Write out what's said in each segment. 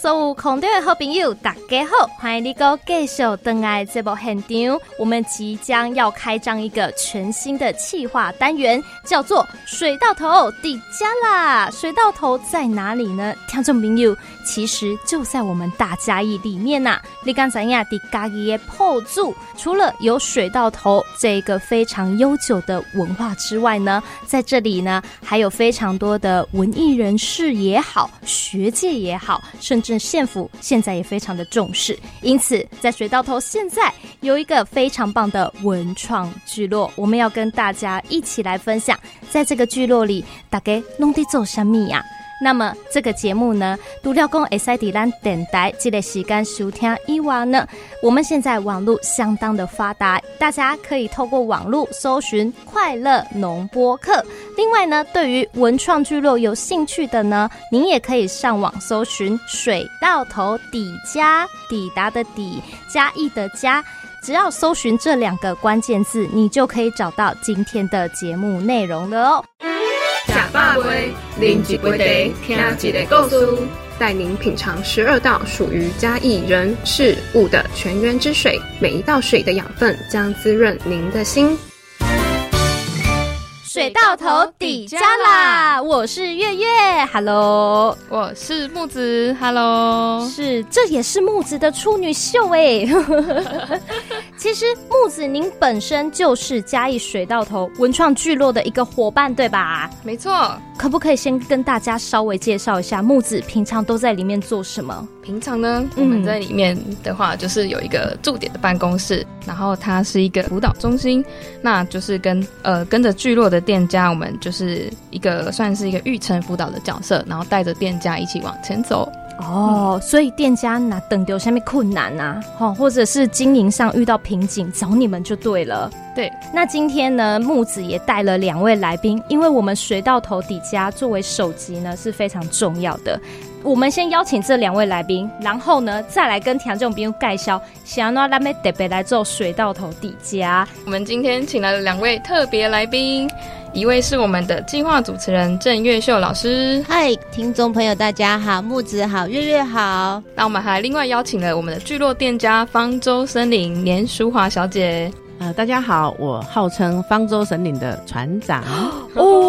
所有空中的好朋友，大家好，欢迎你哥继续登来这部现场。我们即将要开张一个全新的企划单元，叫做“水到头底家啦”。水到头在哪里呢？听众朋友，其实就在我们大家义里面呐。你刚才呀，的嘉义的破住，除了有水到头这个非常悠久的文化之外呢，在这里呢，还有非常多的文艺人士也好，学界也好，甚至县府现在也非常的重视。因此，在水道头现在有一个非常棒的文创聚落，我们要跟大家一起来分享，在这个聚落里，大家弄得做什么呀？那么这个节目呢，独料公 S I D 兰等待这个时间收听以外呢，我们现在网络相当的发达，大家可以透过网络搜寻快乐农播客。另外呢，对于文创聚落有兴趣的呢，您也可以上网搜寻水到头底家抵达的底加一的加，只要搜寻这两个关键字，你就可以找到今天的节目内容了哦。假霸杯，零几杯的，听几个故事，带您品尝十二道属于嘉义人事物的泉源之水，每一道水的养分将滋润您的心。水到头底家啦！我是月月，Hello，我是木子，Hello，是这也是木子的处女秀哎。其实木子您本身就是嘉义水到头文创聚落的一个伙伴，对吧？没错，可不可以先跟大家稍微介绍一下木子平常都在里面做什么？平常呢，我们在里面的话，就是有一个驻点的办公室，然后它是一个辅导中心，那就是跟呃跟着聚落的店家，我们就是一个算是一个育成辅导的角色，然后带着店家一起往前走。哦，所以店家拿等丢下面困难呐，哦，或者是经营上遇到瓶颈，找你们就对了。对，那今天呢，木子也带了两位来宾，因为我们水到头底家作为首集呢是非常重要的。我们先邀请这两位来宾，然后呢，再来跟听众朋友介绍，想要让他们特别来做水到头底家。我们今天请来了两位特别来宾，一位是我们的计划主持人郑月秀老师。嗨，听众朋友，大家好，木子好，月月好。那我们还另外邀请了我们的聚落店家方舟森林年淑华小姐。呃，大家好，我号称方舟森林的船长哦，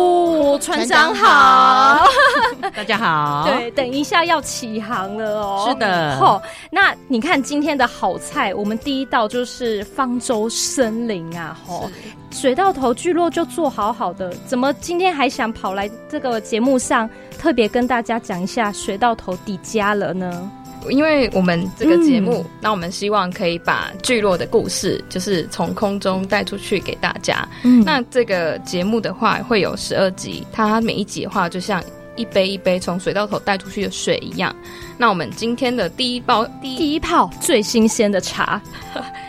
船长好，大家好，对，等一下要起航了哦，是的，哦，那你看今天的好菜，我们第一道就是方舟森林啊，吼，水到头聚落就做好好的，怎么今天还想跑来这个节目上特别跟大家讲一下水到头底家了呢？因为我们这个节目，那我们希望可以把聚落的故事，就是从空中带出去给大家。那这个节目的话，会有十二集，它每一集的话，就像一杯一杯从水道头带出去的水一样。那我们今天的第一包第一泡最新鲜的茶，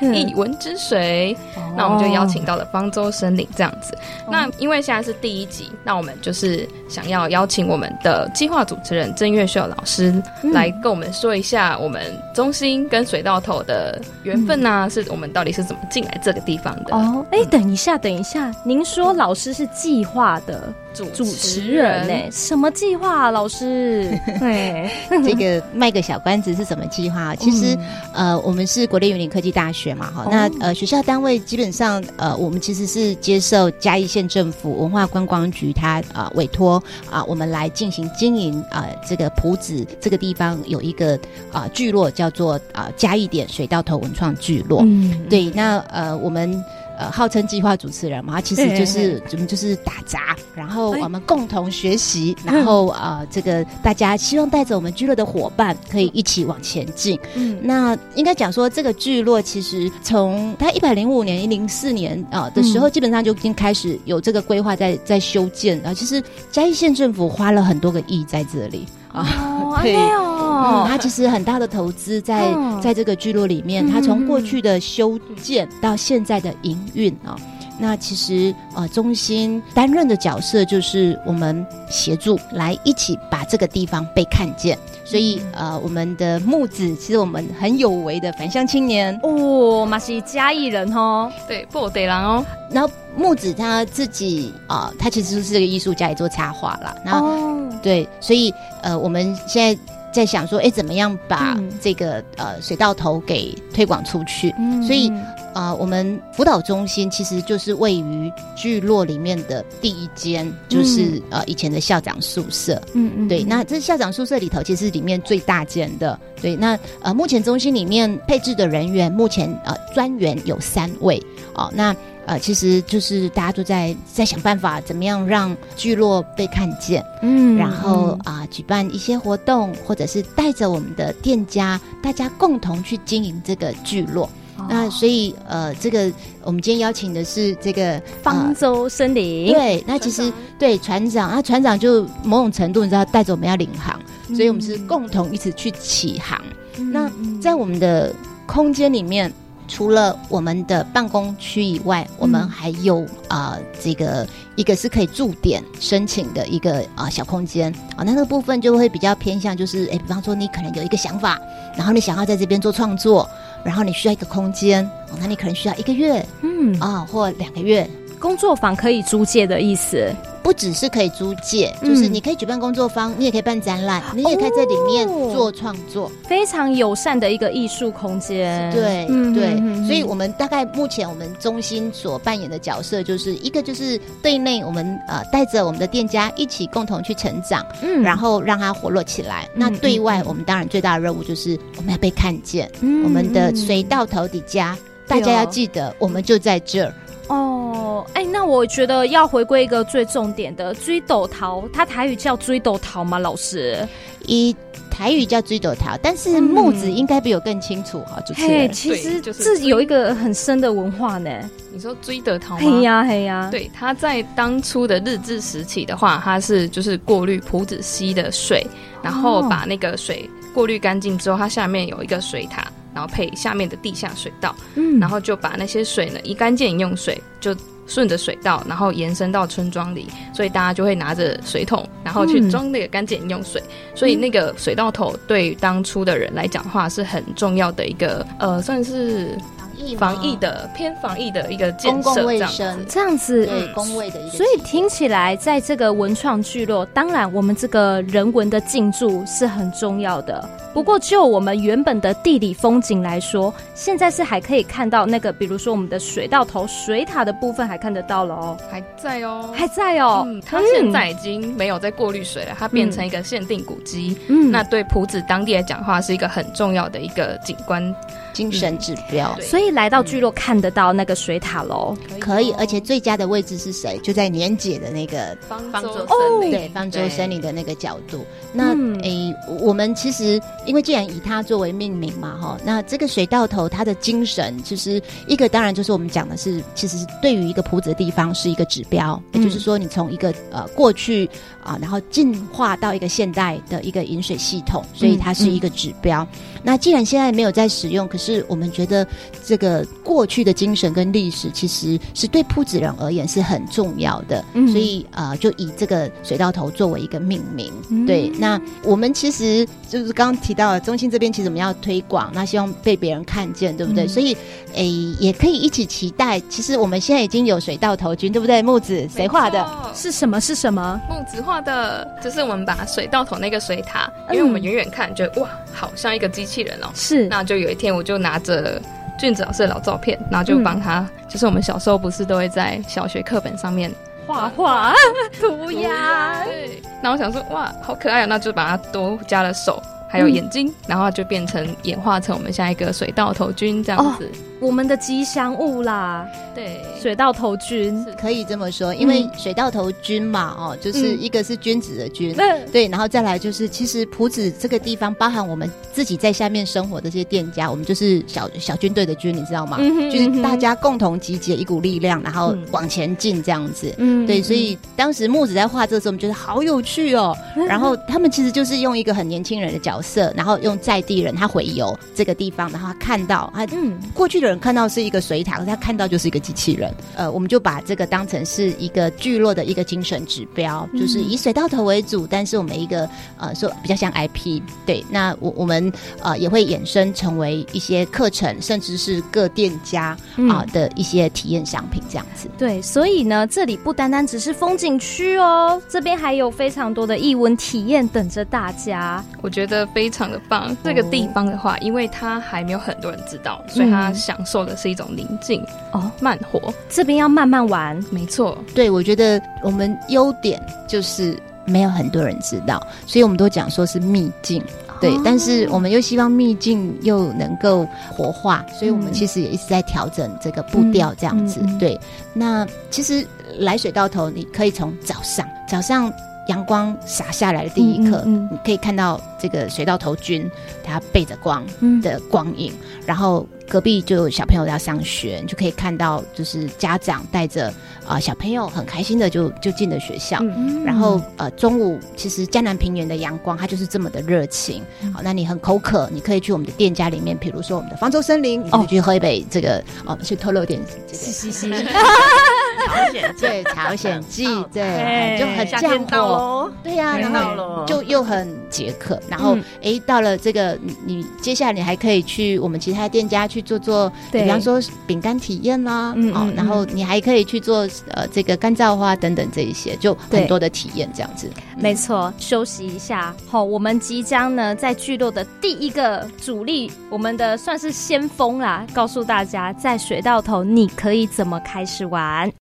一文之水，那我们就邀请到了方舟森林这样子。那因为现在是第一集，那我们就是想要邀请我们的计划主持人郑月秀老师来跟我们说一下我们中心跟水道头的缘分呢，是我们到底是怎么进来这个地方的？哦，哎，等一下，等一下，您说老师是计划的主主持人呢？什么计划？老师，对，这个。卖个小关子是什么计划？其实，呃，我们是国立云林科技大学嘛，哈，那呃，学校单位基本上，呃，我们其实是接受嘉义县政府文化观光局它啊委托啊，我们来进行经营啊，这个埔子这个地方有一个啊聚落叫做啊嘉义点水稻头文创聚落，嗯，对，那呃我们。呃，号称计划主持人嘛，其实就是我们就是打杂，然后我们共同学习，然后呃，这个大家希望带着我们聚落的伙伴可以一起往前进。嗯，那应该讲说，这个聚落其实从它一百零五年、一零四年啊的时候，基本上就已经开始有这个规划在在修建啊。其实嘉义县政府花了很多个亿在这里啊，对哦。他，其实很大的投资在在这个聚落里面，他从过去的修建到现在的营运啊，那其实呃中心担任的角色就是我们协助来一起把这个地方被看见，所以呃我们的木子其实我们很有为的返乡青年。哦，嘛是嘉义人哦，对，不得人哦，然后木子他自己啊，他其实是个艺术家，也做插画啦。然后对，所以呃我们现在。在想说，哎，怎么样把嗯这个呃水稻头给推广出去？嗯所以呃，我们辅导中心其实就是位于聚落里面的第一间，就是、呃以前的校长宿舍。嗯嗯对，那这校长宿舍里头其实是里面最大间的。对，那呃目前中心里面配置的人员，目前呃专员有三位哦。那呃其实就是大家都在在想办法，怎么样让聚落被看见。嗯然后啊、举办一些活动，或者是带着我们的店家，大家共同去经营这个聚落。哦那所以呃，这个我们今天邀请的是这个方舟森林，对，那其实对船长那，船长就某种程度你知道带着我们要领航，所以我们是共同一起去起航。嗯那在我们的空间里面，除了我们的办公区以外，我们还有啊、呃这个一个是可以驻点申请的一个啊、呃小空间。啊、那那个部分就会比较偏向就是，哎，比方说你可能有一个想法，然后你想要在这边做创作，然后你需要一个空间，哦，那你可能需要一个月嗯，啊、或两个月。工作坊可以租借的意思，不只是可以租借，嗯就是你可以举办工作坊，你也可以办展览，你也可以在里面做创作。非常友善的一个艺术空间。对、嗯对、所以我们大概目前我们中心所扮演的角色，就是一个就是对内我们呃带着我们的店家一起共同去成长，嗯然后让它活络起来。那对外我们当然最大的任务就是我们要被看见，嗯我们的水到头底家。大家要记得，我们就在这儿。哦，哎，那我觉得要回归一个最重点的追斗桃，它台语叫追斗桃吗？老师？以台语叫追斗桃，但是嗯木子应该比我更清楚哈，主持嘿，人。其实是这有一个很深的文化呢。你说追得桃吗？嘿呀嘿呀，，对，它在当初的日治时期的话，它是就是过滤浦子溪的水，然后把那个水过滤干净之后，它下面有一个水塔，然后配下面的地下水道，嗯然后就把那些水呢一干净饮用水就。顺着水道，然后延伸到村庄里，所以大家就会拿着水桶，然后去装那个干净饮用水。所以那个水道头对当初的人来讲话，是很重要的一个呃，算是疫防疫的偏防疫的一个建公共设卫生。这样子。对嗯工位的一个，所以听起来，在这个文创聚落，当然我们这个人文的进驻是很重要的。不过，就我们原本的地理风景来说，现在是还可以看到那个，比如说我们的水道头、水塔的部分还看得到了哦，还在哦，还在哦。嗯，它现在已经没有在过滤水了，它变成一个限定古迹。嗯那对埔子当地来讲的话，是一个很重要的一个景观。精神指标。对所以来到聚落看得到那个水塔楼。可以，而且最佳的位置是谁？就在年姐的那个方方舟森林对方舟森林的那个角度。那嗯诶、我们其实因为既然以它作为命名嘛，哈，那这个水道头它的精神，其实一个当然就是我们讲的是，其实是对于一个埔子的地方是一个指标，也就是说，你从一个呃过去啊、然后进化到一个现代的一个饮水系统，所以它是一个指标。那既然现在没有在使用，可是我们觉得这个过去的精神跟历史，其实是对铺子人而言是很重要的，嗯所以呃，就以这个水稻头作为一个命名。嗯对，那我们其实就是刚刚提到的中心这边，其实我们要推广，那希望被别人看见，对不对？嗯所以诶，也可以一起期待。其实我们现在已经有水稻头军，对不对？木子谁画的？是什么？是什么？木子画的，就是我们把水稻头那个水塔，嗯因为我们远远看觉得哇，好像一个机器人哦。是那就有一天，我就拿着俊子老师的老照片，然后就帮他，就是我们小时候不是都会在小学课本上面画画涂鸦。对，然后我想说哇，好可爱啊，那就把它多加了手。还有眼睛，然后就变成演化成我们下一个水稻头菌这样子。我们的吉祥物啦，对，水稻头菌。可以这么说，因为水稻头菌嘛，哦，就是嗯一个是君子的君，嗯对，然后再来就是，其实埔子这个地方，包含我们自己在下面生活的这些店家，我们就是小小军队的军，你知道吗？嗯哼就是大家共同集结一股力量，然后嗯往前进这样子。嗯对，所以当时木子在画这个时候，我们觉得好有趣哦。然后他们其实就是用一个很年轻人的角色，然后用在地人他回游这个地方，然后他看到他嗯过去的人看到是一个水塔，可是他看到就是一个机器人。呃，我们就把这个当成是一个聚落的一个精神指标，就是以水稻头为主，但是我们一个呃说比较像 IP。对，那我我们呃也会衍生成为一些课程，甚至是各店家啊的一些体验商品这样子。对，所以呢，这里不单单只是风景区哦，这边还有非常多的艺文体验等着大家。我觉得非常的棒。这个地方的话，因为它还没有很多人知道，所以它享受的是一种宁静哦，慢活。这边要慢慢玩，没错。对，我觉得我们优点就是没有很多人知道，所以我们都讲说是秘境。对，但是我们又希望秘境又能够活化，所以我们其实也一直在调整这个步调，这样子。对，那其实来水到头，你可以从早上，早上阳光洒下来的第一刻，你可以看到这个水稻头菌它背着光的光影，然后。隔壁就有小朋友要上学，你就可以看到，就是家长带着啊小朋友很开心的就就进了学校。然后呃中午其实江南平原的阳光它就是这么的热情。好，那你很口渴，你可以去我们的店家里面，比如说我们的方舟森林，你可以去喝一杯这个哦，去透露点这个。朝鲜对 朝鲜记对，就很降火。对呀，然后就又很解渴。然后哎，到了这个你接下来你还可以去我们其他店家去。做做，比方说饼干体验啦，哦，然后你还可以去做呃这个干燥花等等这一些，就很多的体验这样子。没错，休息一下，好，我们即将呢在聚落的第一个主力，我们的算是先锋啦，告诉大家在水稻头你可以怎么开始玩。